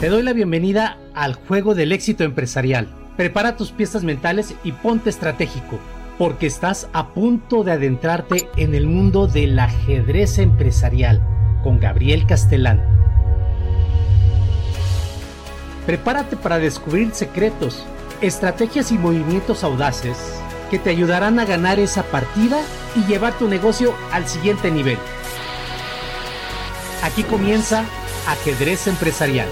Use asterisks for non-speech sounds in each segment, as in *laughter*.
Te doy la bienvenida al juego del éxito empresarial. Prepara tus piezas mentales y ponte estratégico, porque estás a punto de adentrarte en el mundo del ajedrez empresarial con Gabriel Castelán. Prepárate para descubrir secretos, estrategias y movimientos audaces que te ayudarán a ganar esa partida y llevar tu negocio al siguiente nivel. Aquí comienza Ajedrez Empresarial.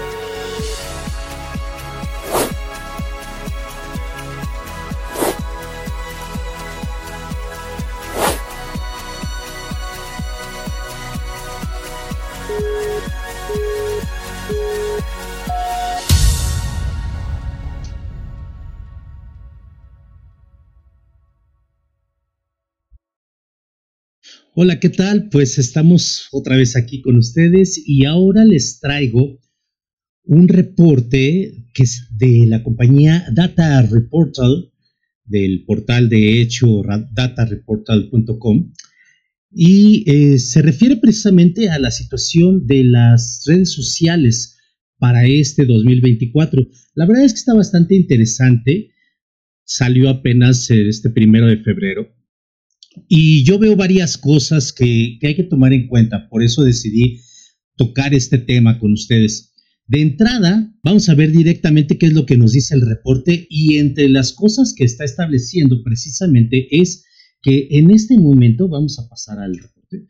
Hola, ¿qué tal? Pues estamos otra vez aquí con ustedes y ahora les traigo un reporte que es de la compañía Data Reportal, del portal de hecho datareportal.com, y eh, se refiere precisamente a la situación de las redes sociales para este 2024. La verdad es que está bastante interesante. Salió apenas eh, este primero de febrero y yo veo varias cosas que, hay que tomar en cuenta, por eso decidí tocar este tema con ustedes. De entrada, vamos a ver directamente qué es lo que nos dice el reporte y entre las cosas que está estableciendo precisamente es que en este momento, vamos a pasar al reporte,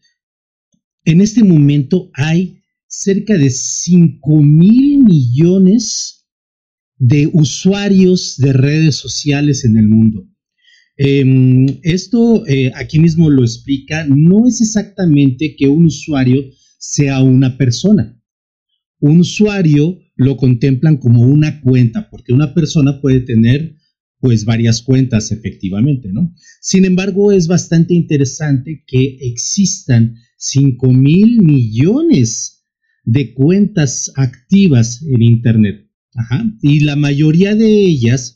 en este momento hay cerca de 5 mil millones de usuarios de redes sociales en el mundo. Em, esto eh, aquí mismo lo explica, no es exactamente que un usuario sea una persona. Un usuario lo contemplan como una cuenta, porque una persona puede tener pues varias cuentas efectivamente, ¿no? Sin embargo, es bastante interesante que existan 5 mil millones de cuentas activas en Internet. Y la mayoría de ellas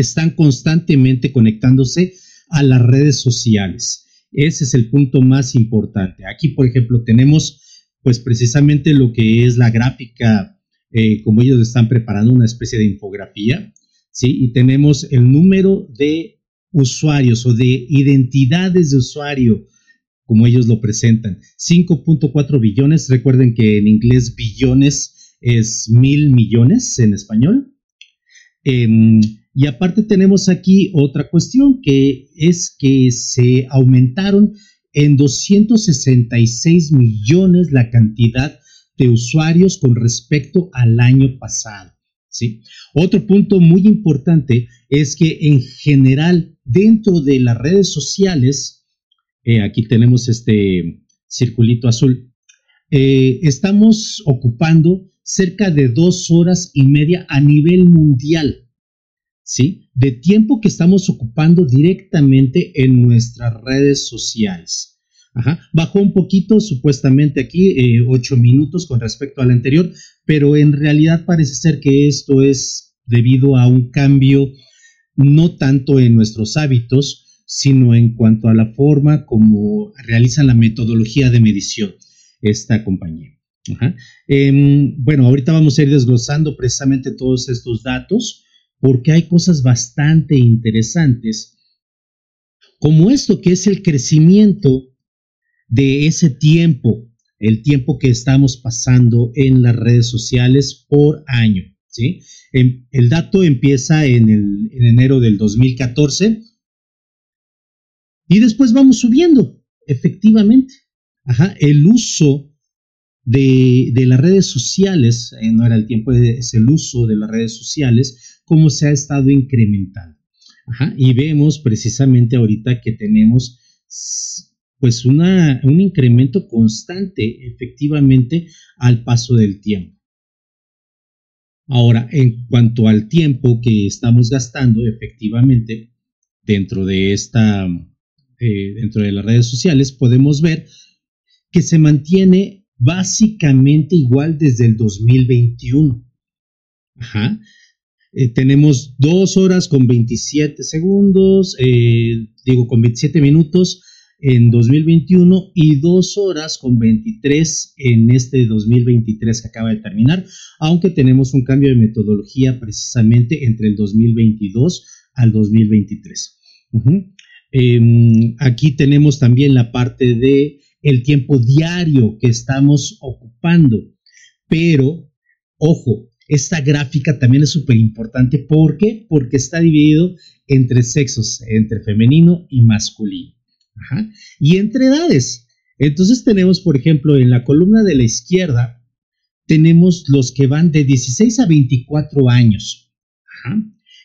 están constantemente conectándose a las redes sociales. Ese es el punto más importante. Aquí, por ejemplo, tenemos pues precisamente lo que es la gráfica, eh, como ellos están preparando una especie de infografía, ¿sí? Y tenemos el número de usuarios o de identidades de usuario, como ellos lo presentan. 5.4 billones, recuerden que en inglés billones es mil millones en español. Em, y aparte tenemos aquí otra cuestión que es que se aumentaron en 266 millones la cantidad de usuarios con respecto al año pasado. ¿sí? Otro punto muy importante es que en general dentro de las redes sociales, eh, aquí tenemos este circulito azul, eh, estamos ocupando cerca de dos horas y media a nivel mundial. ¿Sí? De tiempo que estamos ocupando directamente en nuestras redes sociales. Ajá. Bajó un poquito, supuestamente aquí, eh, ocho minutos con respecto al anterior, pero en realidad parece ser que esto es debido a un cambio no tanto en nuestros hábitos, sino en cuanto a la forma como realizan la metodología de medición esta compañía. Em, bueno, ahorita vamos a ir desglosando precisamente todos estos datos porque hay cosas bastante interesantes, como esto que es el crecimiento de ese tiempo, el tiempo que estamos pasando en las redes sociales por año. ¿sí? Em, el dato empieza en, el, enero del 2014 y después vamos subiendo, efectivamente. Ajá, el uso de, las redes sociales, eh, no era el tiempo, es el uso de las redes sociales, cómo se ha estado incrementando. y vemos precisamente ahorita que tenemos pues un incremento constante efectivamente al paso del tiempo. Ahora, en cuanto al tiempo que estamos gastando efectivamente dentro de esta, eh, dentro de las redes sociales, podemos ver que se mantiene básicamente igual desde el 2021. Ajá. Eh, tenemos dos horas con 27 segundos, eh, digo con 27 minutos en 2021 y 2 horas con 23 en este 2023 que acaba de terminar, aunque tenemos un cambio de metodología precisamente entre el 2022 al 2023. Em, aquí tenemos también la parte de el tiempo diario que estamos ocupando, pero ojo, esta gráfica también es súper importante. ¿Por qué? Porque está dividido entre sexos, entre femenino y masculino. Y entre edades. Entonces tenemos, por ejemplo, en la columna de la izquierda, tenemos los que van de 16 a 24 años.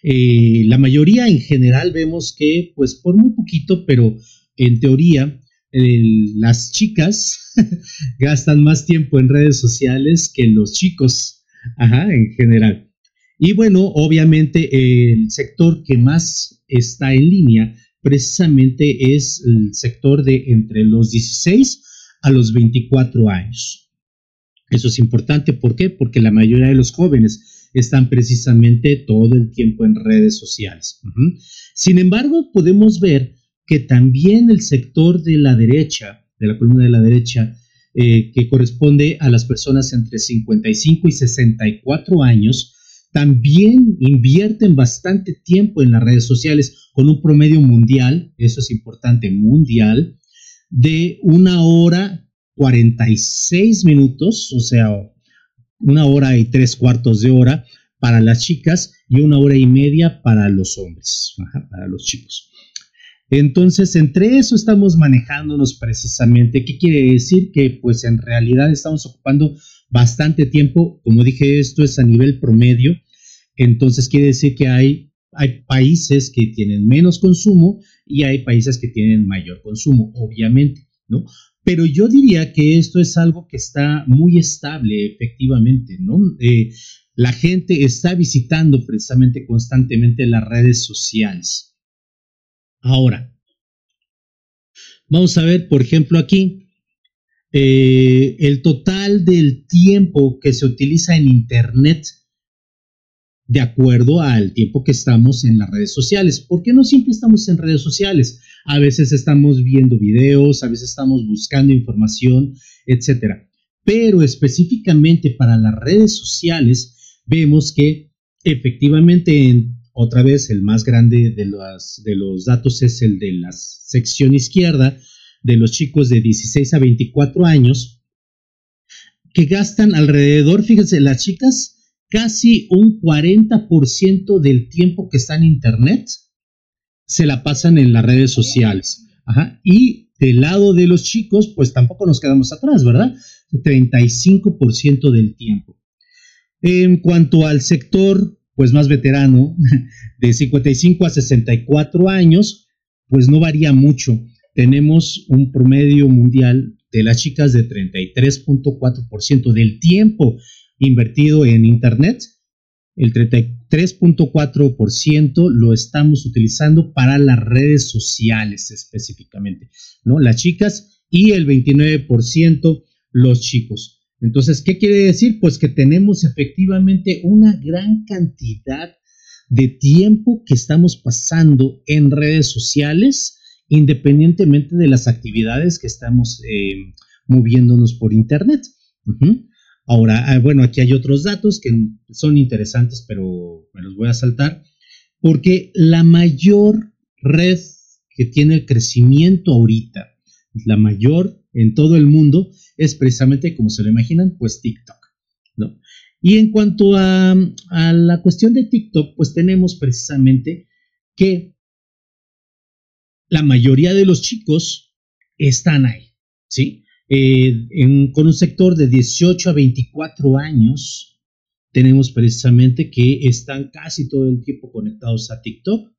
Eh, la mayoría en general vemos que, pues por muy poquito, pero en teoría, las chicas *laughs* gastan más tiempo en redes sociales que los chicos, en general. Y bueno, obviamente el sector que más está en línea precisamente es el sector de entre los 16 a los 24 años. Eso es importante, ¿por qué? Porque la mayoría de los jóvenes están precisamente todo el tiempo en redes sociales. Sin embargo, podemos ver que también el sector de la derecha, de la columna de la derecha, eh, que corresponde a las personas entre 55 y 64 años, también invierten bastante tiempo en las redes sociales con un promedio mundial, eso es importante, mundial, de una hora 46 minutos, o sea, una hora y tres cuartos de hora para las chicas y una hora y media para los hombres, para los chicos. Entonces, entre eso estamos manejándonos precisamente. ¿Qué quiere decir? Que pues en realidad estamos ocupando bastante tiempo. Como dije, esto es a nivel promedio. Entonces quiere decir que hay, hay países que tienen menos consumo y hay países que tienen mayor consumo, obviamente, ¿no? Pero yo diría que esto es algo que está muy estable, efectivamente, ¿no? Eh, la gente está visitando precisamente constantemente las redes sociales. Ahora, vamos a ver, por ejemplo, aquí, eh, el total del tiempo que se utiliza en Internet de acuerdo al tiempo que estamos en las redes sociales. porque no siempre estamos en redes sociales? A veces estamos viendo videos, a veces estamos buscando información, etc. Pero específicamente para las redes sociales, vemos que efectivamente en otra vez, el más grande de, de los datos es el de la sección izquierda de los chicos de 16 a 24 años, que gastan alrededor, fíjense, las chicas, casi un 40% del tiempo que está en Internet se la pasan en las redes sociales. Y del lado de los chicos, pues tampoco nos quedamos atrás, ¿verdad? 35% del tiempo. En cuanto al sector pues más veterano, *laughs* de 55 a 64 años, pues no varía mucho. Tenemos un promedio mundial de las chicas de 33.4% del tiempo invertido en Internet. El 33.4% lo estamos utilizando para las redes sociales específicamente, ¿no? Las chicas y el 29% los chicos. Entonces, ¿qué quiere decir? Pues que tenemos efectivamente una gran cantidad de tiempo que estamos pasando en redes sociales, independientemente de las actividades que estamos eh, moviéndonos por Internet. Ahora, ah, bueno, aquí hay otros datos que son interesantes, pero me los voy a saltar, porque la mayor red que tiene el crecimiento ahorita, la mayor en todo el mundo, es precisamente, como se lo imaginan, pues TikTok, ¿no? Y en cuanto a, la cuestión de TikTok, pues tenemos precisamente que la mayoría de los chicos están ahí, ¿sí? Eh, con un sector de 18 a 24 años, tenemos precisamente que están casi todo el tiempo conectados a TikTok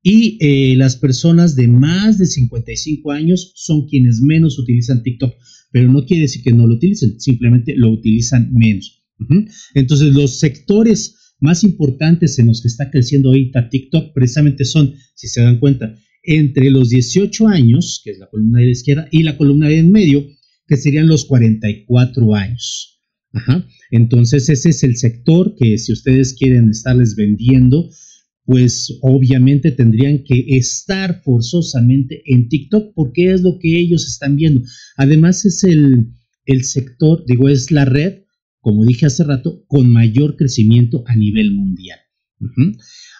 y eh, las personas de más de 55 años son quienes menos utilizan TikTok, pero no quiere decir que no lo utilicen, simplemente lo utilizan menos. Entonces, los sectores más importantes en los que está creciendo ahorita TikTok precisamente son, si se dan cuenta, entre los 18 años, que es la columna de la izquierda, y la columna de en medio, que serían los 44 años. Entonces, ese es el sector que si ustedes quieren estarles vendiendo, pues obviamente tendrían que estar forzosamente en TikTok porque es lo que ellos están viendo. Además es el, el sector, digo, es la red, como dije hace rato, con mayor crecimiento a nivel mundial.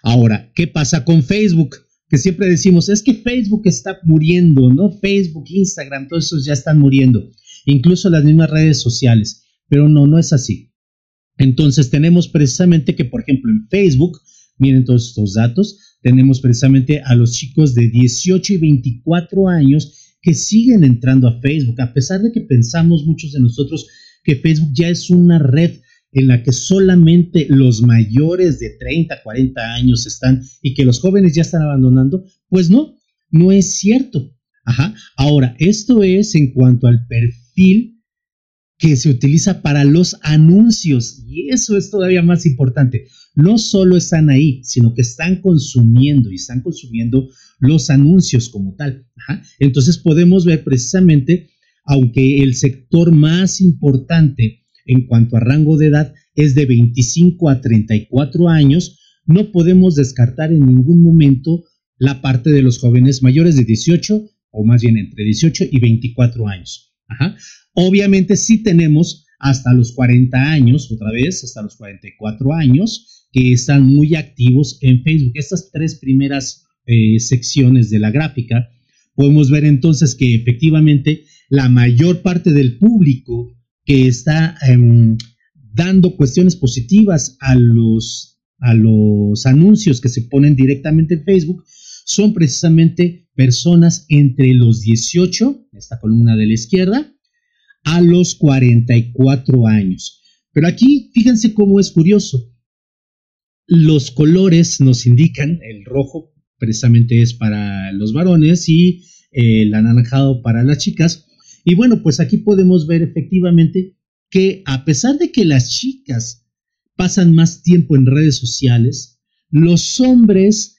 Ahora, ¿qué pasa con Facebook? Que siempre decimos, es que Facebook está muriendo, ¿no? Facebook, Instagram, todos esos ya están muriendo, incluso las mismas redes sociales, pero no, no es así. Entonces tenemos precisamente que, por ejemplo, en Facebook, miren todos estos datos, tenemos precisamente a los chicos de 18 y 24 años que siguen entrando a Facebook, a pesar de que pensamos muchos de nosotros que Facebook ya es una red en la que solamente los mayores de 30, 40 años están y que los jóvenes ya están abandonando, pues no, no es cierto. Ajá. Ahora, esto es en cuanto al perfil que se utiliza para los anuncios. Y eso es todavía más importante. No solo están ahí, sino que están consumiendo y están consumiendo los anuncios como tal. Entonces podemos ver precisamente, aunque el sector más importante en cuanto a rango de edad es de 25 a 34 años, no podemos descartar en ningún momento la parte de los jóvenes mayores de 18 o más bien entre 18 y 24 años. Obviamente sí tenemos hasta los 40 años, otra vez, hasta los 44 años, que están muy activos en Facebook. Estas tres primeras eh, secciones de la gráfica, podemos ver entonces que efectivamente la mayor parte del público que está em, dando cuestiones positivas a los, a los anuncios que se ponen directamente en Facebook son precisamente personas entre los 18, esta columna de la izquierda, a los 44 años. Pero aquí fíjense cómo es curioso. Los colores nos indican, el rojo precisamente es para los varones y el anaranjado para las chicas. Y bueno, pues aquí podemos ver efectivamente que a pesar de que las chicas pasan más tiempo en redes sociales, los hombres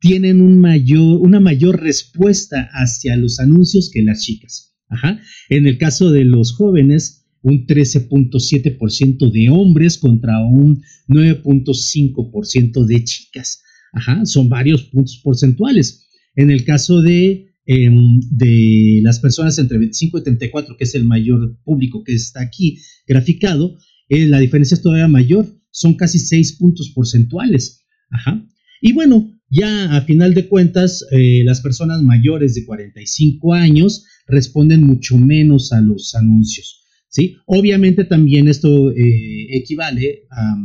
tienen una mayor respuesta hacia los anuncios que las chicas. Ajá. En el caso de los jóvenes, un 13.7% de hombres contra un 9.5% de chicas. Ajá, son varios puntos porcentuales. En el caso de, em, de las personas entre 25 y 34, que es el mayor público que está aquí graficado, eh, la diferencia es todavía mayor, son casi 6 puntos porcentuales. Ajá. Y bueno, ya a final de cuentas, eh, las personas mayores de 45 años responden mucho menos a los anuncios. ¿sí? Obviamente también esto eh, equivale a,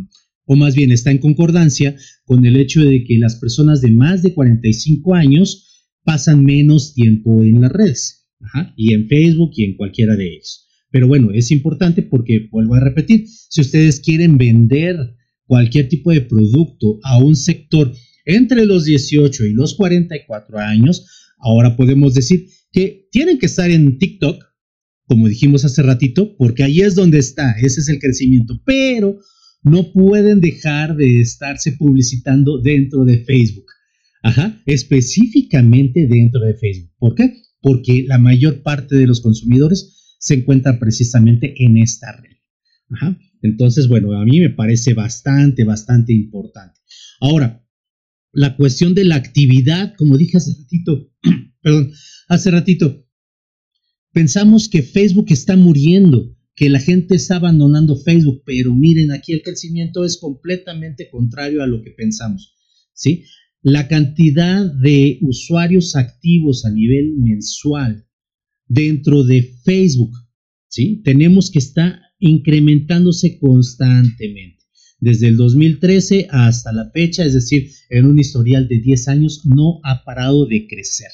o más bien está en concordancia con el hecho de que las personas de más de 45 años pasan menos tiempo en las redes, y en Facebook y en cualquiera de ellos. Pero bueno, es importante porque, vuelvo a repetir, si ustedes quieren vender cualquier tipo de producto a un sector entre los 18 y los 44 años, ahora podemos decir que tienen que estar en TikTok, como dijimos hace ratito, porque ahí es donde está, ese es el crecimiento, pero no pueden dejar de estarse publicitando dentro de Facebook. Ajá, específicamente dentro de Facebook. ¿Por qué? Porque la mayor parte de los consumidores se encuentran precisamente en esta red. Ajá. Entonces, bueno, a mí me parece bastante, bastante importante. Ahora, la cuestión de la actividad, como dije hace ratito, *clears throat* perdón, hace ratito, pensamos que Facebook está muriendo, que la gente está abandonando Facebook, pero miren, aquí el crecimiento es completamente contrario a lo que pensamos, ¿sí? La cantidad de usuarios activos a nivel mensual dentro de Facebook, ¿sí? Tenemos que estar incrementándose constantemente desde el 2013 hasta la fecha, es decir, en un historial de 10 años, no ha parado de crecer.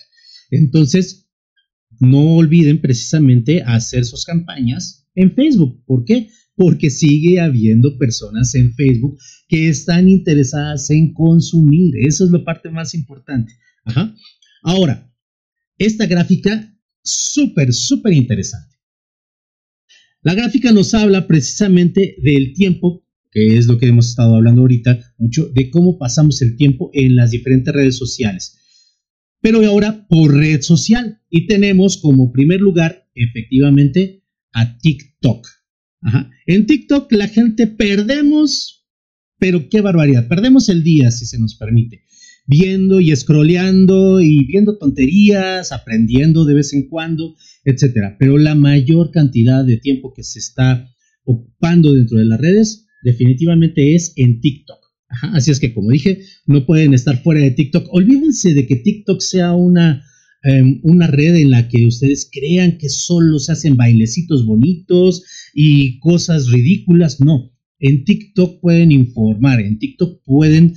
Entonces, no olviden precisamente hacer sus campañas en Facebook. ¿Por qué? Porque sigue habiendo personas en Facebook que están interesadas en consumir. Eso es la parte más importante. Ahora, esta gráfica, súper, súper interesante. La gráfica nos habla precisamente del tiempo que es lo que hemos estado hablando ahorita mucho, de cómo pasamos el tiempo en las diferentes redes sociales. Pero ahora por red social. Y tenemos como primer lugar, efectivamente, a TikTok. En TikTok la gente perdemos pero qué barbaridad. Perdemos el día, si se nos permite, viendo y scrolleando y viendo tonterías, aprendiendo de vez en cuando, etcétera. Pero la mayor cantidad de tiempo que se está ocupando dentro de las redes definitivamente es en TikTok. así es que, como dije, no pueden estar fuera de TikTok. Olvídense de que TikTok sea una, em, una red en la que ustedes crean que solo se hacen bailecitos bonitos y cosas ridículas. No, en TikTok pueden informar, en TikTok pueden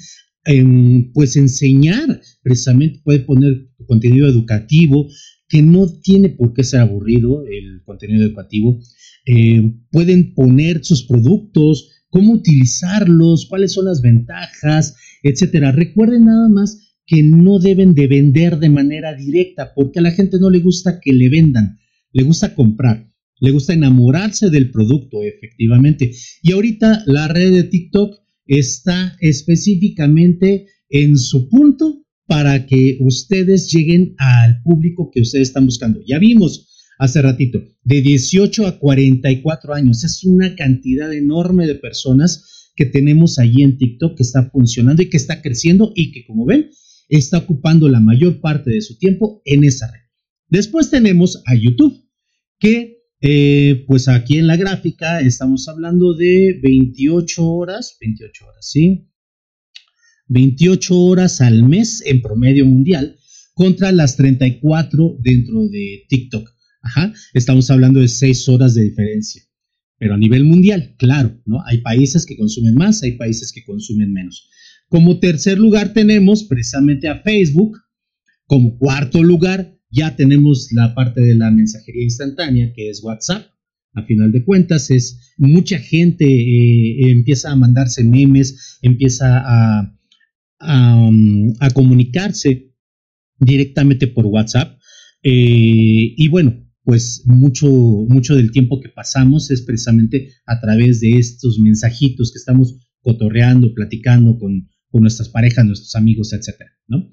em, pues enseñar, precisamente puede poner contenido educativo que no tiene por qué ser aburrido el contenido educativo. Eh, pueden poner sus productos, cómo utilizarlos, cuáles son las ventajas, etcétera. Recuerden nada más que no deben de vender de manera directa porque a la gente no le gusta que le vendan, le gusta comprar le gusta enamorarse del producto, efectivamente. Y ahorita la red de TikTok está específicamente en su punto para que ustedes lleguen al público que ustedes están buscando. Ya vimos hace ratito, de 18 a 44 años. Es una cantidad enorme de personas que tenemos allí en TikTok que está funcionando y que está creciendo y que, como ven, está ocupando la mayor parte de su tiempo en esa red. Después tenemos a YouTube, que eh, pues aquí en la gráfica estamos hablando de 28 horas, 28 horas, ¿sí? 28 horas al mes en promedio mundial contra las 34 dentro de TikTok. Ajá, estamos hablando de 6 horas de diferencia. Pero a nivel mundial, claro, ¿no? Hay países que consumen más, hay países que consumen menos. Como tercer lugar tenemos precisamente a Facebook. Como cuarto lugar ya tenemos la parte de la mensajería instantánea, que es WhatsApp. A final de cuentas, es mucha gente eh, empieza a mandarse memes, empieza a, comunicarse directamente por WhatsApp. Eh, y bueno, pues mucho, mucho del tiempo que pasamos es precisamente a través de estos mensajitos que estamos cotorreando, platicando con, con nuestras parejas, nuestros amigos, etcétera, ¿no?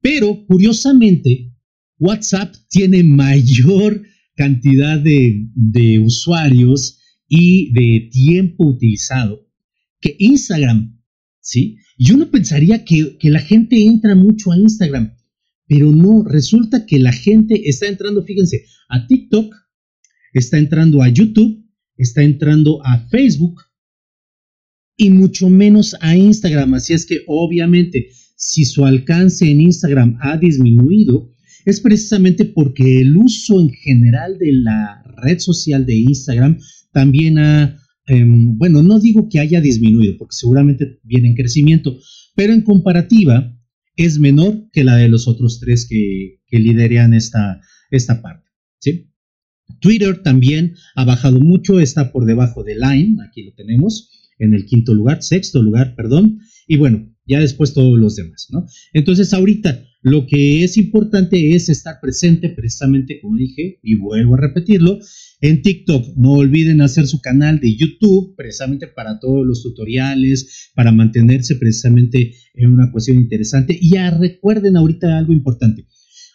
Pero curiosamente, WhatsApp tiene mayor cantidad de, usuarios y de tiempo utilizado que Instagram, ¿sí? Y uno pensaría que, que, la gente entra mucho a Instagram, pero no, resulta que la gente está entrando, fíjense, a TikTok, está entrando a YouTube, está entrando a Facebook y mucho menos a Instagram. Así es que obviamente, si su alcance en Instagram ha disminuido, es precisamente porque el uso en general de la red social de Instagram también ha, em, bueno, no digo que haya disminuido, porque seguramente viene en crecimiento, pero en comparativa es menor que la de los otros tres que, que esta, esta parte. Twitter también ha bajado mucho, está por debajo de Line, aquí lo tenemos, en el quinto lugar, sexto lugar, perdón, y bueno, ya después todos los demás, ¿no? Entonces ahorita lo que es importante es estar presente precisamente, como dije, y vuelvo a repetirlo, en TikTok. No olviden hacer su canal de YouTube precisamente para todos los tutoriales, para mantenerse precisamente en una cuestión interesante. Y ya recuerden ahorita algo importante.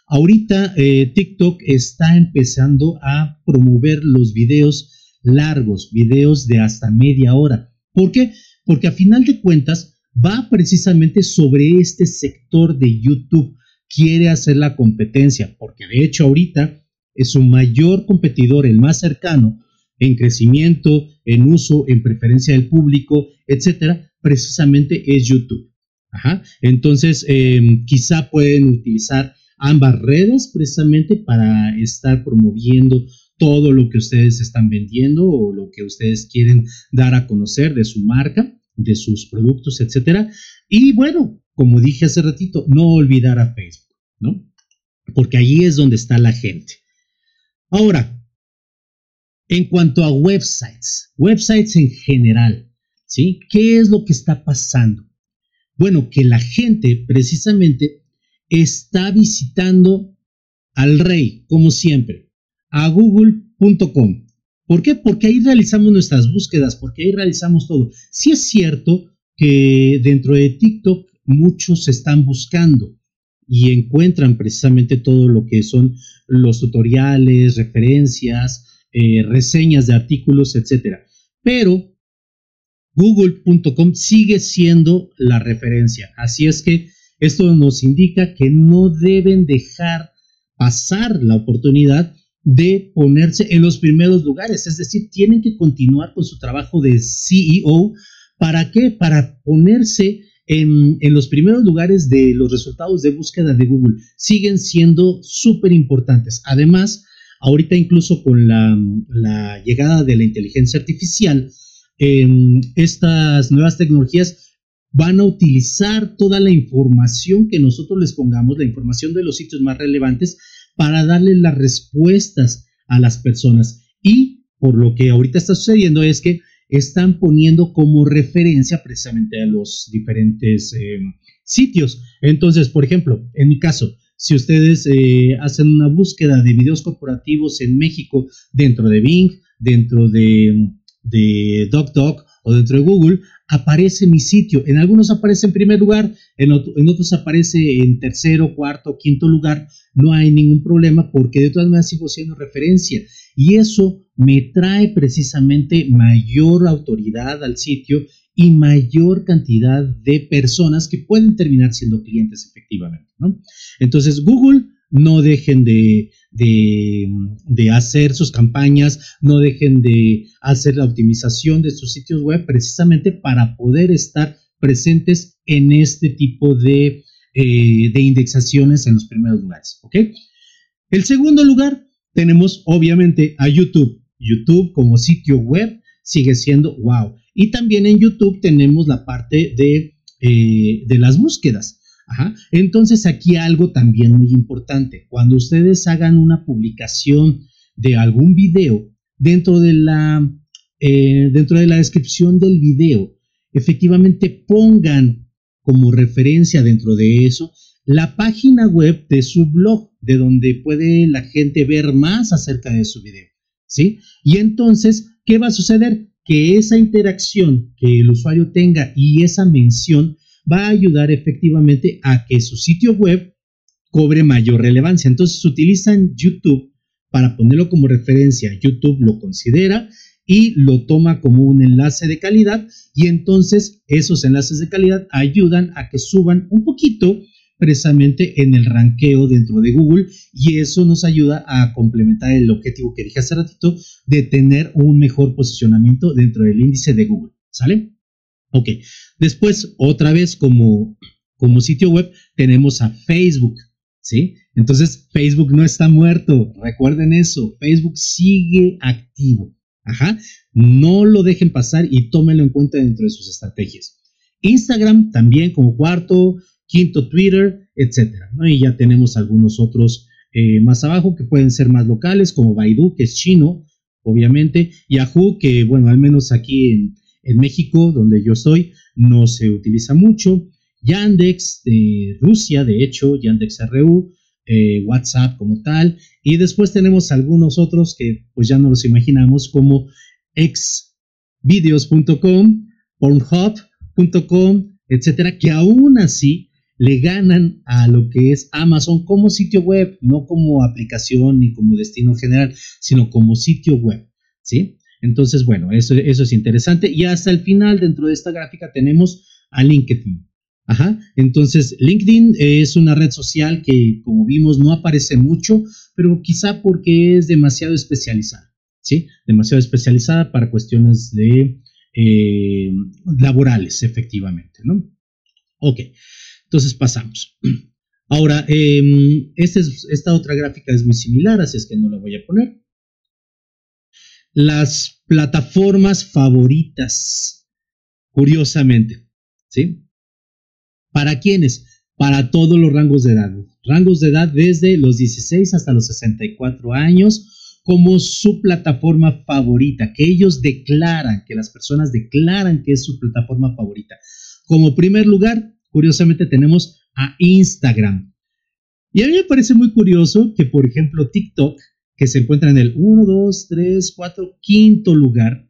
Ahorita eh, TikTok está empezando a promover los videos largos, videos de hasta media hora. ¿Por qué? Porque a final de cuentas, va precisamente sobre este sector de YouTube. Quiere hacer la competencia, porque de hecho ahorita es su mayor competidor, el más cercano en crecimiento, en uso, en preferencia del público, etcétera, precisamente es YouTube. Ajá. Entonces, em, quizá pueden utilizar ambas redes precisamente para estar promoviendo todo lo que ustedes están vendiendo o lo que ustedes quieren dar a conocer de su marca de sus productos, etcétera. Y bueno, como dije hace ratito, no olvidar a Facebook, ¿no? Porque allí es donde está la gente. Ahora, en cuanto a websites, websites en general, ¿sí? ¿Qué es lo que está pasando? Bueno, que la gente precisamente está visitando al rey, como siempre, a google.com. ¿Por qué? Porque ahí realizamos nuestras búsquedas, porque ahí realizamos todo. Sí es cierto que dentro de TikTok muchos están buscando y encuentran precisamente todo lo que son los tutoriales, referencias, eh, reseñas de artículos, etc. Pero google.com sigue siendo la referencia. Así es que esto nos indica que no deben dejar pasar la oportunidad de ponerse en los primeros lugares, es decir, tienen que continuar con su trabajo de CEO. ¿Para qué? Para ponerse en, los primeros lugares de los resultados de búsqueda de Google. Siguen siendo súper importantes. Además, ahorita incluso con la, llegada de la inteligencia artificial, estas nuevas tecnologías van a utilizar toda la información que nosotros les pongamos, la información de los sitios más relevantes, para darle las respuestas a las personas. Y por lo que ahorita está sucediendo es que están poniendo como referencia precisamente a los diferentes eh, sitios. Entonces, por ejemplo, en mi caso, si ustedes eh, hacen una búsqueda de videos corporativos en México dentro de Bing, dentro de, de DocDoc o dentro de Google, aparece mi sitio. En algunos aparece en primer lugar, en, otros aparece en tercero, cuarto, quinto lugar. No hay ningún problema porque de todas maneras sigo siendo referencia. Y eso me trae precisamente mayor autoridad al sitio y mayor cantidad de personas que pueden terminar siendo clientes efectivamente. Entonces, Google no dejen de, de, hacer sus campañas, no dejen de hacer la optimización de sus sitios web precisamente para poder estar presentes en este tipo de, eh, de indexaciones en los primeros lugares. El segundo lugar tenemos obviamente a YouTube. YouTube como sitio web sigue siendo wow. Y también en YouTube tenemos la parte de, eh, de las búsquedas. Entonces aquí algo también muy importante. Cuando ustedes hagan una publicación de algún video, dentro de la, eh, dentro de la descripción del video, efectivamente pongan como referencia dentro de eso la página web de su blog, de donde puede la gente ver más acerca de su video. ¿Sí? Y entonces, ¿qué va a suceder? Que esa interacción que el usuario tenga y esa mención va a ayudar efectivamente a que su sitio web cobre mayor relevancia. Entonces utilizan YouTube para ponerlo como referencia. YouTube lo considera y lo toma como un enlace de calidad y entonces esos enlaces de calidad ayudan a que suban un poquito precisamente en el ranqueo dentro de Google y eso nos ayuda a complementar el objetivo que dije hace ratito de tener un mejor posicionamiento dentro del índice de Google. ¿Sale? Ok, después otra vez como, como sitio web tenemos a Facebook, ¿sí? Entonces Facebook no está muerto, recuerden eso, Facebook sigue activo, ajá, no lo dejen pasar y tómenlo en cuenta dentro de sus estrategias. Instagram también como cuarto, quinto Twitter, etcétera. Y ya tenemos algunos otros eh, más abajo que pueden ser más locales como Baidu, que es chino, obviamente, Yahoo, que bueno, al menos aquí en en México, donde yo estoy, no se utiliza mucho. Yandex de Rusia, de hecho, Yandex RU, eh, WhatsApp como tal. Y después tenemos algunos otros que pues ya no los imaginamos como xvideos.com, pornhub.com, etcétera, que aún así le ganan a lo que es Amazon como sitio web, no como aplicación ni como destino general, sino como sitio web, ¿sí? Entonces, bueno, eso, eso es interesante. Y hasta el final, dentro de esta gráfica, tenemos a LinkedIn. Ajá. Entonces, LinkedIn es una red social que, como vimos, no aparece mucho, pero quizá porque es demasiado especializada, ¿sí? Demasiado especializada para cuestiones de eh, laborales, efectivamente, ¿no? Ok, entonces pasamos. *clears throat* Ahora, em, este esta otra gráfica es muy similar, así es que no la voy a poner las plataformas favoritas, curiosamente, ¿sí? ¿Para quiénes? Para todos los rangos de edad. Rangos de edad desde los 16 hasta los 64 años como su plataforma favorita, que ellos declaran, que las personas declaran que es su plataforma favorita. Como primer lugar, curiosamente tenemos a Instagram. Y a mí me parece muy curioso que, por ejemplo, TikTok que se encuentra en el 1, 2, 3, 4, quinto lugar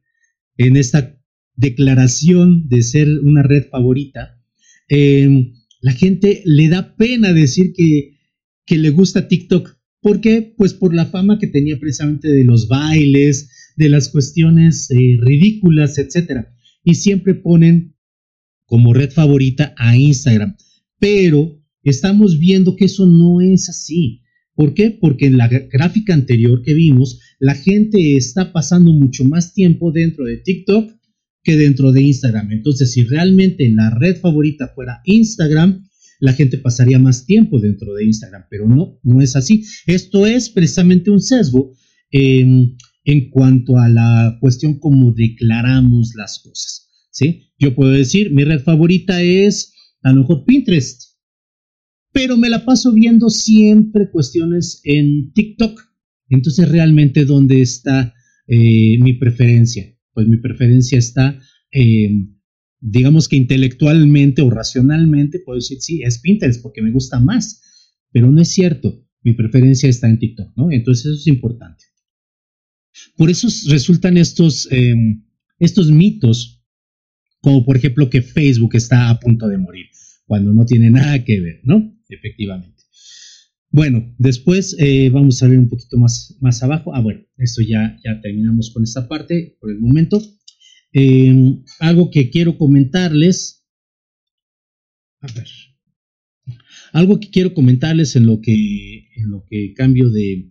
en esta declaración de ser una red favorita, em, la gente le da pena decir que, que le gusta TikTok. ¿Por qué? Pues por la fama que tenía precisamente de los bailes, de las cuestiones eh, ridículas, etc. y siempre ponen como red favorita a Instagram. Pero estamos viendo que eso no es así. ¿Por qué? Porque en la gráfica anterior que vimos, la gente está pasando mucho más tiempo dentro de TikTok que dentro de Instagram. Entonces, si realmente la red favorita fuera Instagram, la gente pasaría más tiempo dentro de Instagram, pero no, no es así. Esto es precisamente un sesgo em, en cuanto a la cuestión como declaramos las cosas. ¿Sí? Yo puedo decir, mi red favorita es a lo mejor Pinterest, pero me la paso viendo siempre cuestiones en TikTok. Entonces, realmente, ¿dónde está eh, mi preferencia? Pues mi preferencia está, eh, digamos que intelectualmente o racionalmente, puedo decir, sí, es Pinterest porque me gusta más, pero no es cierto. Mi preferencia está en TikTok, ¿no? Entonces, eso es importante. Por eso resultan estos, em, estos mitos, como por ejemplo que Facebook está a punto de morir, cuando no tiene nada que ver, ¿no? efectivamente. Bueno, después eh, vamos a ver un poquito más, más abajo. Ah, bueno, esto ya, ya terminamos con esta parte por el momento. Em, algo que quiero comentarles. A ver. Algo que quiero comentarles en lo que, en lo que cambio de,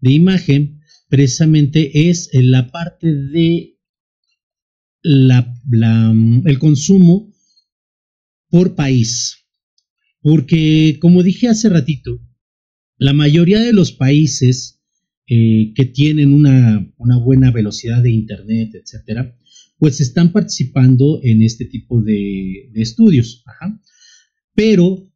de imagen, precisamente es en la parte de la, el consumo por país. Porque, como dije hace ratito, la mayoría de los países eh, que tienen una, buena velocidad de Internet, etcétera, pues están participando en este tipo de, estudios. Pero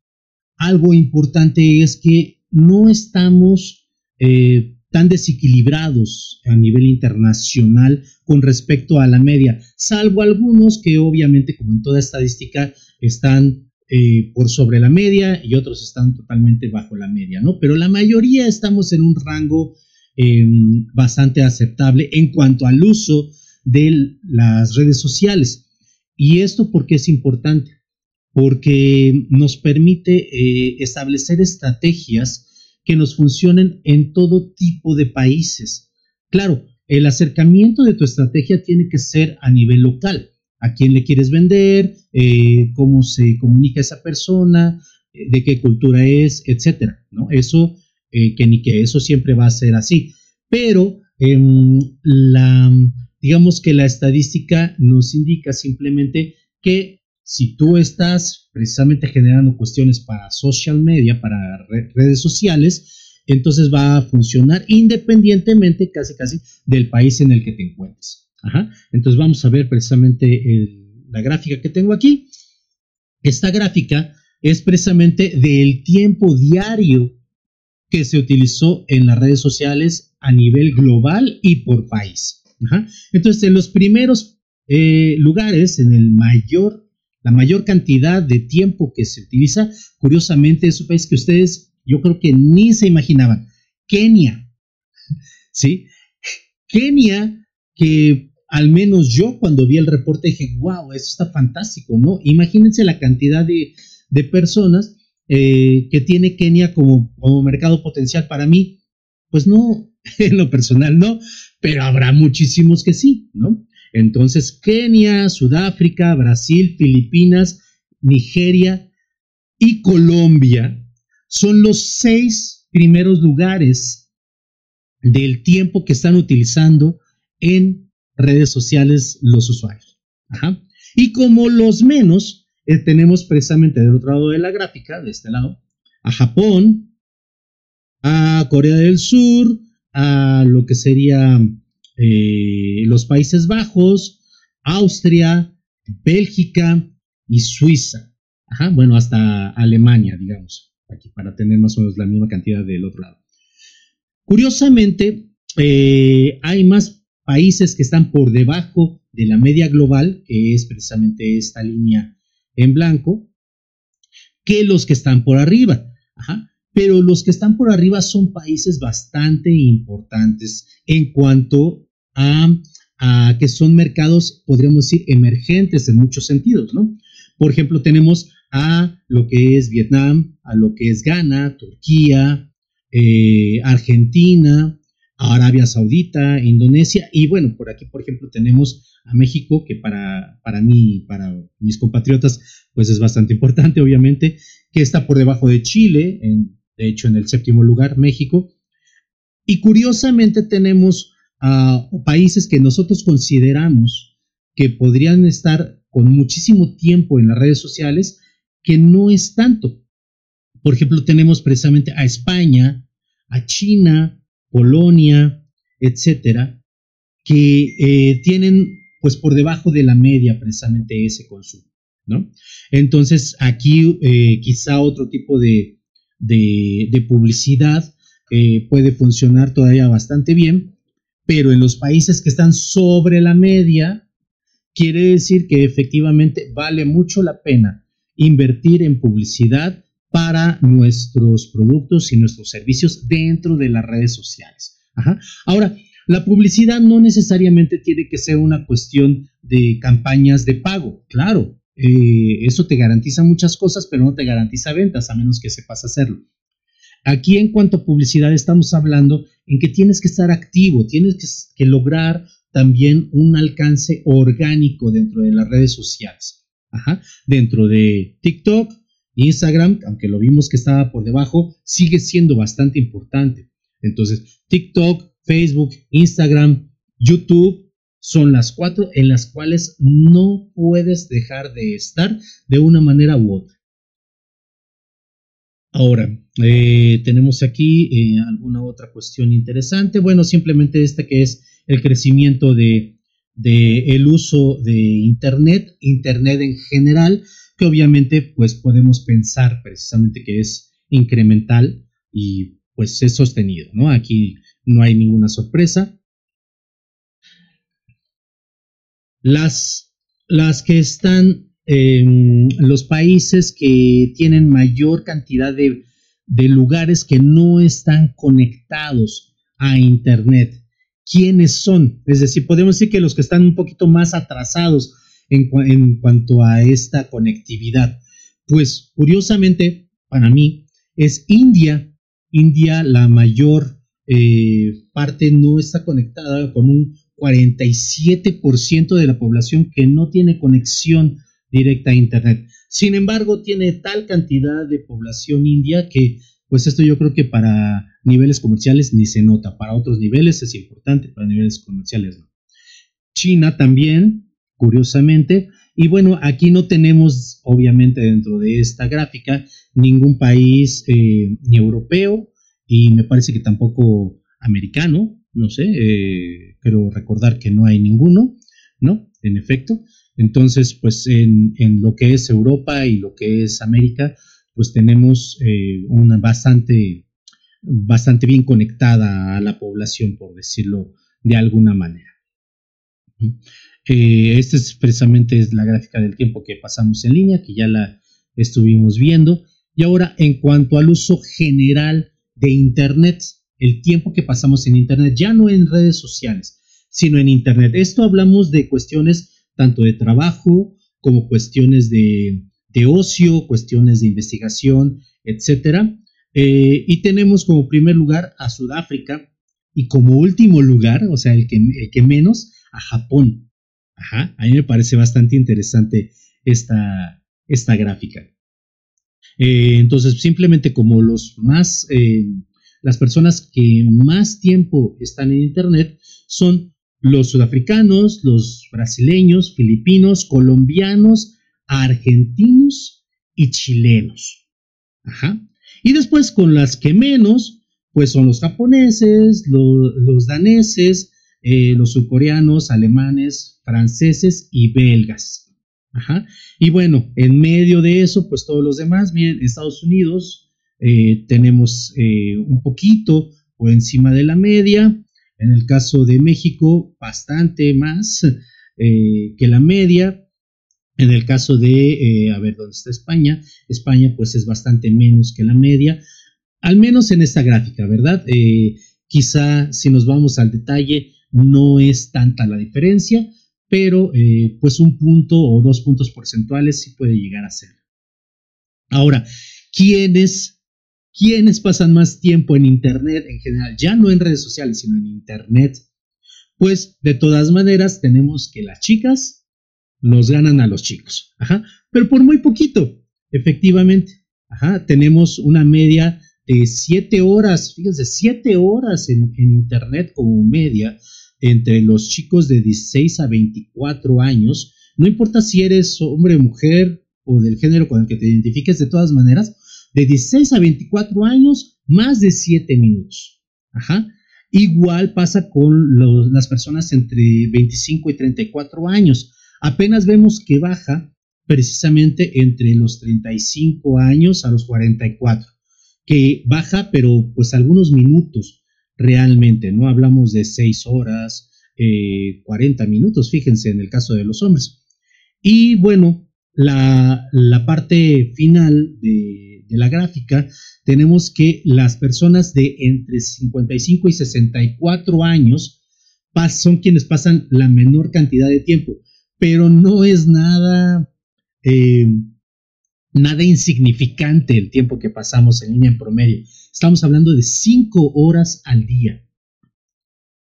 algo importante es que no estamos eh, tan desequilibrados a nivel internacional con respecto a la media, salvo algunos que obviamente, como en toda estadística, están eh, por sobre la media y otros están totalmente bajo la media, ¿no? Pero la mayoría estamos en un rango em, bastante aceptable en cuanto al uso de las redes sociales. ¿Y esto por qué es importante? Porque nos permite eh, establecer estrategias que nos funcionen en todo tipo de países. Claro, el acercamiento de tu estrategia tiene que ser a nivel local a quién le quieres vender, eh, cómo se comunica esa persona, eh, de qué cultura es, etcétera, ¿no? Eso, eh, que ni que eso siempre va a ser así. Pero em, la, digamos que la estadística nos indica simplemente que si tú estás precisamente generando cuestiones para social media, para redes sociales, entonces va a funcionar independientemente casi casi del país en el que te encuentres. Entonces vamos a ver precisamente la gráfica que tengo aquí. Esta gráfica es precisamente del tiempo diario que se utilizó en las redes sociales a nivel global y por país. Entonces, en los primeros eh, lugares, en el mayor, la mayor cantidad de tiempo que se utiliza, curiosamente es un país que ustedes, yo creo que ni se imaginaban, Kenia. *laughs* ¿Sí? Kenia, que al menos yo cuando vi el reporte dije, wow, eso está fantástico, ¿no? Imagínense la cantidad de, personas eh, que tiene Kenia como, como mercado potencial para mí. Pues no, *laughs* en lo personal no, pero habrá muchísimos que sí, ¿no? Entonces, Kenia, Sudáfrica, Brasil, Filipinas, Nigeria y Colombia son los seis primeros lugares del tiempo que están utilizando en redes sociales los usuarios. Y como los menos, eh, tenemos precisamente del otro lado de la gráfica, de este lado, a Japón, a Corea del Sur, a lo que sería eh, los Países Bajos, Austria, Bélgica y Suiza. bueno, hasta Alemania, digamos, aquí para tener más o menos la misma cantidad del otro lado. Curiosamente, eh, hay más países que están por debajo de la media global, que es precisamente esta línea en blanco, que los que están por arriba. Pero los que están por arriba son países bastante importantes en cuanto a, que son mercados, podríamos decir, emergentes en muchos sentidos, ¿no? Por ejemplo, tenemos a lo que es Vietnam, a lo que es Ghana, Turquía, eh, Argentina, Arabia Saudita, Indonesia y bueno, por aquí por ejemplo tenemos a México que para, para mí, para mis compatriotas, pues es bastante *laughs* importante obviamente, que está por debajo de Chile, en, de hecho en el séptimo lugar México. Y curiosamente tenemos a países que nosotros consideramos que podrían estar con muchísimo tiempo en las redes sociales, que no es tanto. Por ejemplo, tenemos precisamente a España, a China, Polonia, etcétera, que eh, tienen pues por debajo de la media precisamente ese consumo, ¿no? Entonces aquí eh, quizá otro tipo de, de, publicidad eh, puede funcionar todavía bastante bien, pero en los países que están sobre la media, quiere decir que efectivamente vale mucho la pena invertir en publicidad para nuestros productos y nuestros servicios dentro de las redes sociales. Ahora, la publicidad no necesariamente tiene que ser una cuestión de campañas de pago, claro, eh, eso te garantiza muchas cosas, pero no te garantiza ventas a menos que sepas hacerlo. Aquí en cuanto a publicidad estamos hablando en que tienes que estar activo, tienes que lograr también un alcance orgánico dentro de las redes sociales. Dentro de TikTok, Instagram, aunque lo vimos que estaba por debajo, sigue siendo bastante importante. Entonces, TikTok, Facebook, Instagram, YouTube son las cuatro en las cuales no puedes dejar de estar de una manera u otra. Ahora, eh, tenemos aquí eh, alguna otra cuestión interesante. Bueno, simplemente esta que es el crecimiento de, el uso de Internet, Internet en general, que obviamente pues podemos pensar precisamente que es incremental y pues es sostenido, ¿no? Aquí no hay ninguna sorpresa. Las, las que están en los países que tienen mayor cantidad de, de lugares que no están conectados a Internet quiénes son. Es decir, podemos decir que los que están un poquito más atrasados en, cuanto a esta conectividad. Pues curiosamente, para mí, es India. India, la mayor eh, parte no está conectada con un 47% de la población que no tiene conexión directa a Internet. Sin embargo, tiene tal cantidad de población india que pues esto yo creo que para niveles comerciales ni se nota, para otros niveles es importante, para niveles comerciales no. China también, curiosamente, y bueno, aquí no tenemos, obviamente, dentro de esta gráfica, ningún país eh, ni europeo y me parece que tampoco americano, no sé, eh, pero recordar que no hay ninguno, ¿no? En efecto. Entonces, pues en, en lo que es Europa y lo que es América, pues tenemos eh, una bastante, bastante bien conectada a la población, por decirlo de alguna manera. Eh, esta es precisamente la gráfica del tiempo que pasamos en línea, que ya la estuvimos viendo. Y ahora, en cuanto al uso general de Internet, el tiempo que pasamos en Internet, ya no en redes sociales, sino en Internet. Esto hablamos de cuestiones tanto de trabajo como cuestiones de, de ocio, cuestiones de investigación, etcétera. Eh, y tenemos como primer lugar a Sudáfrica y como último lugar, o sea, el que, que menos, a Japón. Ajá, a mí me parece bastante interesante esta, esta gráfica. Eh, entonces, simplemente como los más, eh, las personas que más tiempo están en Internet son los sudafricanos, los brasileños, filipinos, colombianos, argentinos y chilenos. Ajá. Y después con las que menos, pues son los japoneses, los daneses, eh, los surcoreanos, alemanes, franceses y belgas. Ajá. Y bueno, en medio de eso, pues todos los demás, miren, Estados Unidos eh, tenemos eh, un poquito por encima de la media. En el caso de México, bastante más que la media. En el caso de, eh, a ver, ¿dónde está España? España pues es bastante menos que la media, al menos en esta gráfica, ¿verdad? Eh, quizá si nos vamos al detalle no es tanta la diferencia, pero eh, pues un punto o dos puntos porcentuales sí puede llegar a ser. Ahora, ¿quiénes ¿quiénes pasan más tiempo en Internet en general? Ya no en redes sociales, sino en Internet. Pues de todas maneras tenemos que las chicas nos ganan a los chicos. Ajá. Pero por muy poquito, efectivamente. Ajá. Tenemos una media de 7 horas, fíjense, 7 horas en, Internet como media entre los chicos de 16 a 24 años. No importa si eres hombre mujer o del género con el que te identifiques, de todas maneras, de 16 a 24 años, más de 7 minutos. Ajá. Igual pasa con las personas entre 25 y 34 años. Apenas vemos que baja precisamente entre los 35 años a los 44, que baja pero pues algunos minutos realmente, no hablamos de 6 horas, 40 eh, minutos, fíjense en el caso de los hombres. Y bueno, la, parte final de, de, la gráfica, tenemos que las personas de entre 55 y 64 años son quienes pasan la menor cantidad de tiempo, pero no es nada, eh, nada insignificante el tiempo que pasamos en línea en promedio. Estamos hablando de 5 horas al día.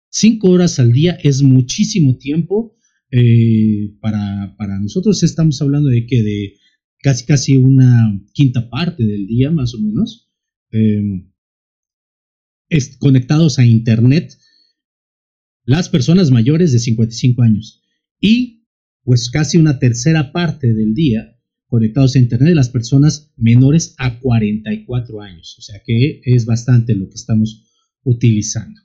5 horas al día es muchísimo tiempo eh, para, nosotros estamos hablando de que de casi casi una quinta parte del día más o menos. Em, conectados a internet las personas mayores de 55 años. Y pues casi una tercera parte del día conectados a internet las personas menores a 44 años. O sea que es bastante lo que estamos utilizando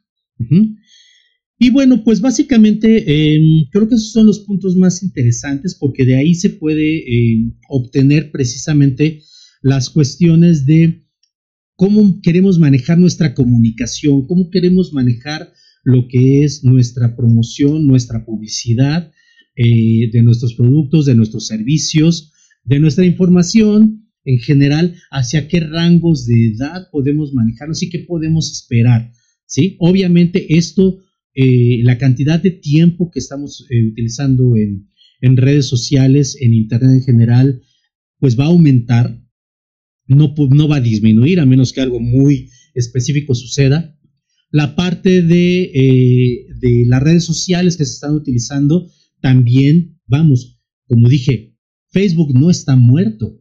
y bueno, pues básicamente em, creo que esos son los puntos más interesantes porque de ahí se puede em, obtener precisamente las cuestiones de cómo queremos manejar nuestra comunicación, cómo queremos manejar lo que es nuestra promoción, nuestra publicidad eh, de nuestros productos, de nuestros servicios, de nuestra información en general, hacia qué rangos de edad podemos manejarnos y qué podemos esperar. ¿sí? Obviamente esto eh, la cantidad de tiempo que estamos eh, utilizando en, redes sociales, en Internet en general, pues va a aumentar, no, no va a disminuir a menos que algo muy específico suceda. La parte de, eh, de las redes sociales que se están utilizando también, vamos, como dije, Facebook no está muerto,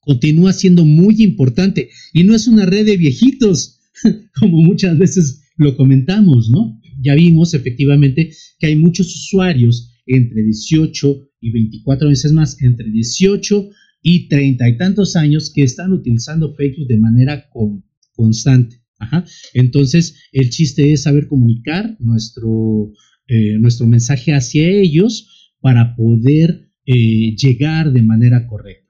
continúa siendo muy importante y no es una red de viejitos, *laughs* como muchas veces lo comentamos, ¿no? Ya vimos efectivamente que hay muchos usuarios entre 18 y 24 veces más, entre 18 y 30 y tantos años que están utilizando Facebook de manera constante. Entonces, el chiste es saber comunicar nuestro, eh, nuestro mensaje hacia ellos para poder eh, llegar de manera correcta.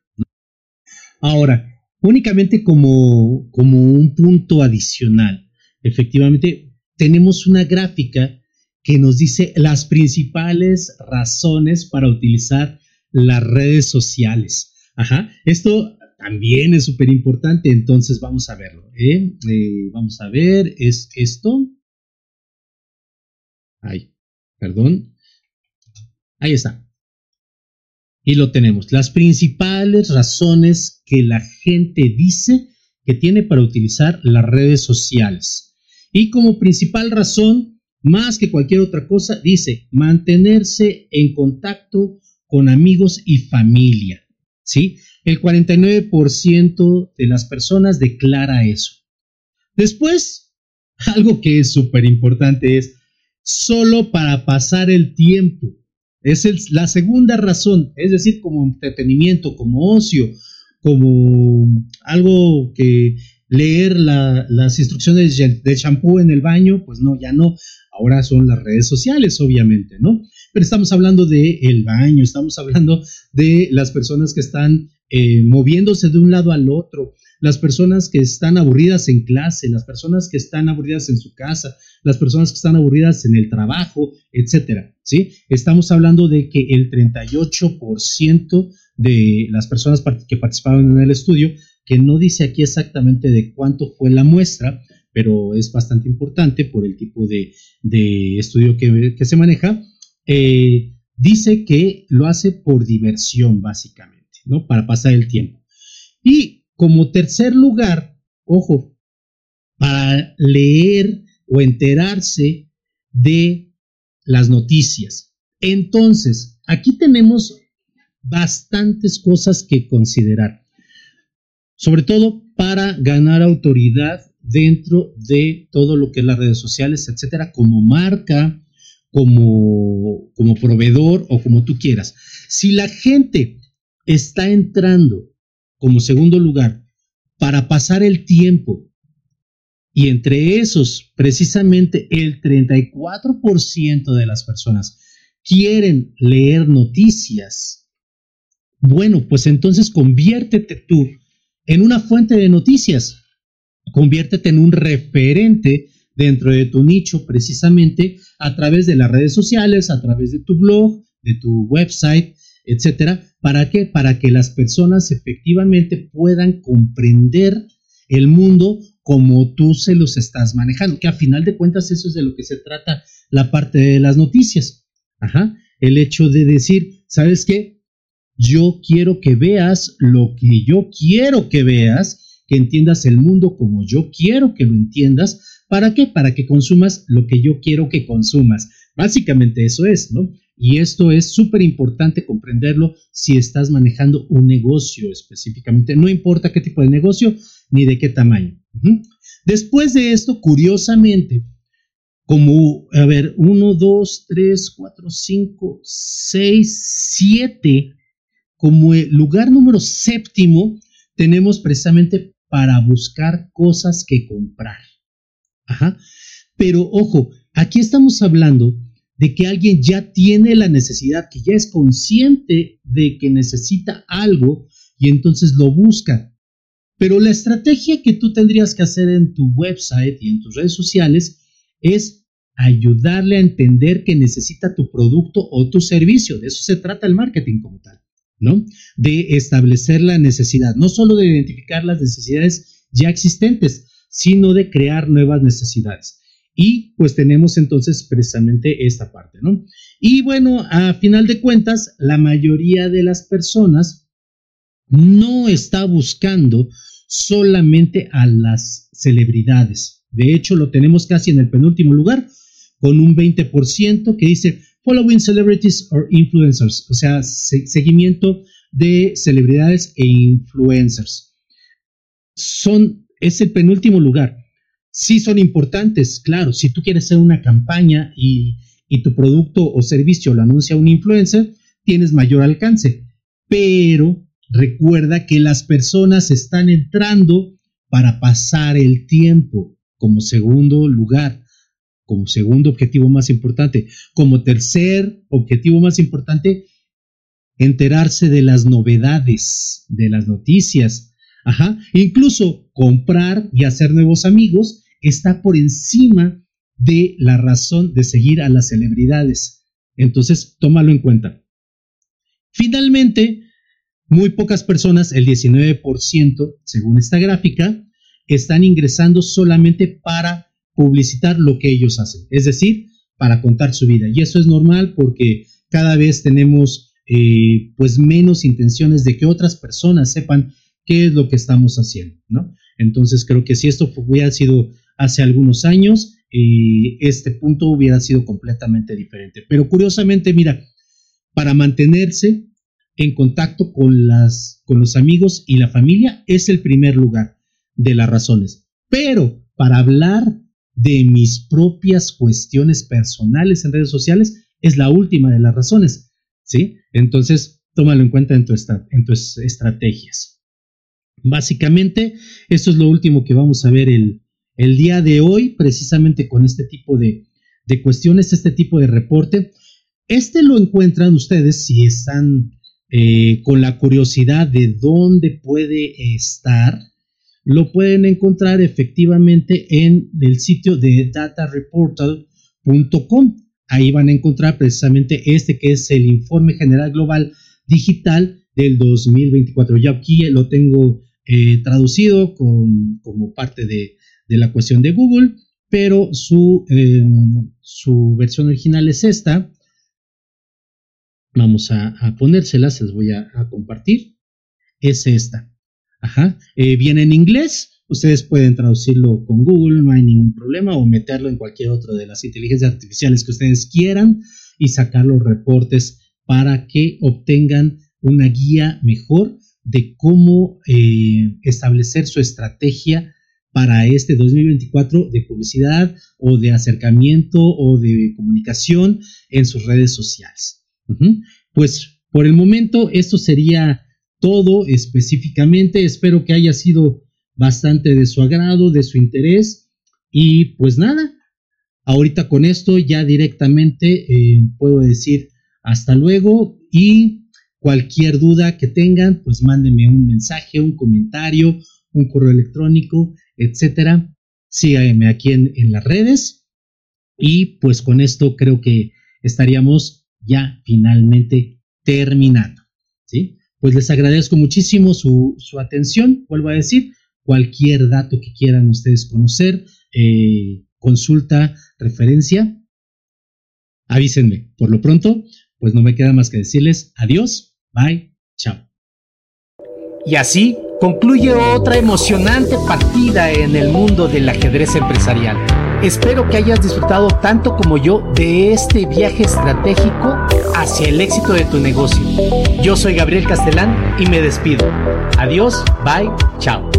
Ahora, únicamente como, como un punto adicional, efectivamente, tenemos una gráfica que nos dice las principales razones para utilizar las redes sociales. Ajá, esto también es súper importante, entonces vamos a verlo. ¿eh? Eh, vamos a ver, es esto. Ay, perdón. Ahí está. Y lo tenemos. Las principales razones que la gente dice que tiene para utilizar las redes sociales. Y como principal razón, más que cualquier otra cosa, dice mantenerse en contacto con amigos y familia. ¿Sí? El 49% de las personas declara eso. Después, algo que es súper importante es solo para pasar el tiempo. Es la segunda razón, es decir, como entretenimiento, como ocio, como algo que leer las instrucciones del champú en el baño, pues no, ya no. Ahora son las redes sociales, obviamente, ¿no? Pero estamos hablando de el baño, estamos hablando de las personas que están eh, moviéndose de un lado al otro, las personas que están aburridas en clase, las personas que están aburridas en su casa, las personas que están aburridas en el trabajo, etcétera, ¿sí? Estamos hablando de que el 38% de las personas que participaron en el estudio que no dice aquí exactamente de cuánto fue la muestra, pero es bastante importante por el tipo de, estudio que, se maneja. Eh, dice que lo hace por diversión, básicamente, ¿no? Para pasar el tiempo. Y como tercer lugar, ojo, para leer o enterarse de las noticias. Entonces, aquí tenemos bastantes cosas que considerar, sobre todo para ganar autoridad dentro de todo lo que es las redes sociales, etcétera, como marca, como, como proveedor o como tú quieras. Si la gente está entrando como segundo lugar para pasar el tiempo y entre esos precisamente el 34% de las personas quieren leer noticias, bueno, pues entonces conviértete tú en una fuente de noticias, conviértete en un referente dentro de tu nicho precisamente a través de las redes sociales, a través de tu blog, de tu website, etcétera. ¿Para qué? Para que las personas efectivamente puedan comprender el mundo como tú se los estás manejando, que a final de cuentas eso es de lo que se trata la parte de las noticias. Ajá. El hecho de decir, ¿sabes qué? Yo quiero que veas lo que yo quiero que veas, que entiendas el mundo como yo quiero que lo entiendas, ¿Para qué? Para que consumas lo que yo quiero que consumas. Básicamente eso es, ¿no? Y esto es súper importante comprenderlo si estás manejando un negocio específicamente. No importa qué tipo de negocio ni de qué tamaño. Después de esto, curiosamente, como, a ver, 1, 2, 3, 4, 5, 6, 7, como el lugar número séptimo, tenemos precisamente para buscar cosas que comprar. Ajá. Pero ojo, aquí estamos hablando de que alguien ya tiene la necesidad, que ya es consciente de que necesita algo y entonces lo busca. Pero la estrategia que tú tendrías que hacer en tu website y en tus redes sociales es ayudarle a entender que necesita tu producto o tu servicio. De eso se trata el marketing como tal, ¿no? De establecer la necesidad, no solo de identificar las necesidades ya existentes, sino de crear nuevas necesidades. Y pues tenemos entonces precisamente esta parte, ¿no? Y bueno, a final de cuentas, la mayoría de las personas no está buscando solamente a las celebridades. De hecho, lo tenemos casi en el penúltimo lugar, con un 20% que dice following celebrities or influencers, o sea, seguimiento de celebridades e influencers. Son es el penúltimo lugar. Sí son importantes, claro, si tú quieres hacer una campaña y, tu producto o servicio lo anuncia un influencer, tienes mayor alcance. Pero recuerda que las personas están entrando para pasar el tiempo como segundo lugar, como segundo objetivo más importante. Como tercer objetivo más importante, enterarse de las novedades, de las noticias, Ajá. Incluso comprar y hacer nuevos amigos está por encima de la razón de seguir a las celebridades. Entonces, tómalo en cuenta. Finalmente, muy pocas personas, el 19%, según esta gráfica, están ingresando solamente para publicitar lo que ellos hacen, es decir, para contar su vida. Y eso es normal porque cada vez tenemos eh, pues menos intenciones de que otras personas sepan qué es lo que estamos haciendo, ¿no? Entonces creo que si esto hubiera sido hace algunos años, eh, este punto hubiera sido completamente diferente. Pero curiosamente, mira, para mantenerse en contacto con, las, con los amigos y la familia es el primer lugar de las razones. Pero para hablar de mis propias cuestiones personales en redes sociales es la última de las razones, ¿sí? Entonces, tómalo en cuenta en, en tus estrategias. Básicamente, esto es lo último que vamos a ver el, día de hoy, precisamente con este tipo de, cuestiones, este tipo de reporte. Este lo encuentran ustedes si están eh, con la curiosidad de dónde puede estar. Lo pueden encontrar efectivamente en el sitio de datareportal.com. Ahí van a encontrar precisamente este que es el informe general global digital del 2024. Ya aquí lo tengo eh, traducido con, como parte de, la cuestión de Google, pero su, em, su versión original es esta. Vamos a, a ponérselas, les voy a, compartir. Es esta. Ajá. Eh, viene en inglés, Ustedes pueden traducirlo con Google, no hay ningún problema, o meterlo en cualquier otra de las inteligencias artificiales que ustedes quieran y sacar los reportes para que obtengan una guía mejor de cómo eh, establecer su estrategia para este 2024 de publicidad o de acercamiento o de comunicación en sus redes sociales. Pues por el momento esto sería todo específicamente. Espero que haya sido bastante de su agrado, de su interés. Y pues nada, ahorita con esto ya directamente eh, puedo decir hasta luego y cualquier duda que tengan, pues mándenme un mensaje, un comentario, un correo electrónico, etcétera. Síganme aquí en, en las redes y pues con esto creo que estaríamos ya finalmente terminando. ¿sí? Pues les agradezco muchísimo su, su atención, vuelvo a decir, cualquier dato que quieran ustedes conocer, eh, consulta, referencia, avísenme. Por lo pronto, pues no me queda más que decirles adiós, bye, chao. Y así concluye otra emocionante partida en el mundo del ajedrez empresarial. Espero que hayas disfrutado tanto como yo de este viaje estratégico hacia el éxito de tu negocio. Yo soy Gabriel Castelán y me despido. Adiós, bye, chao.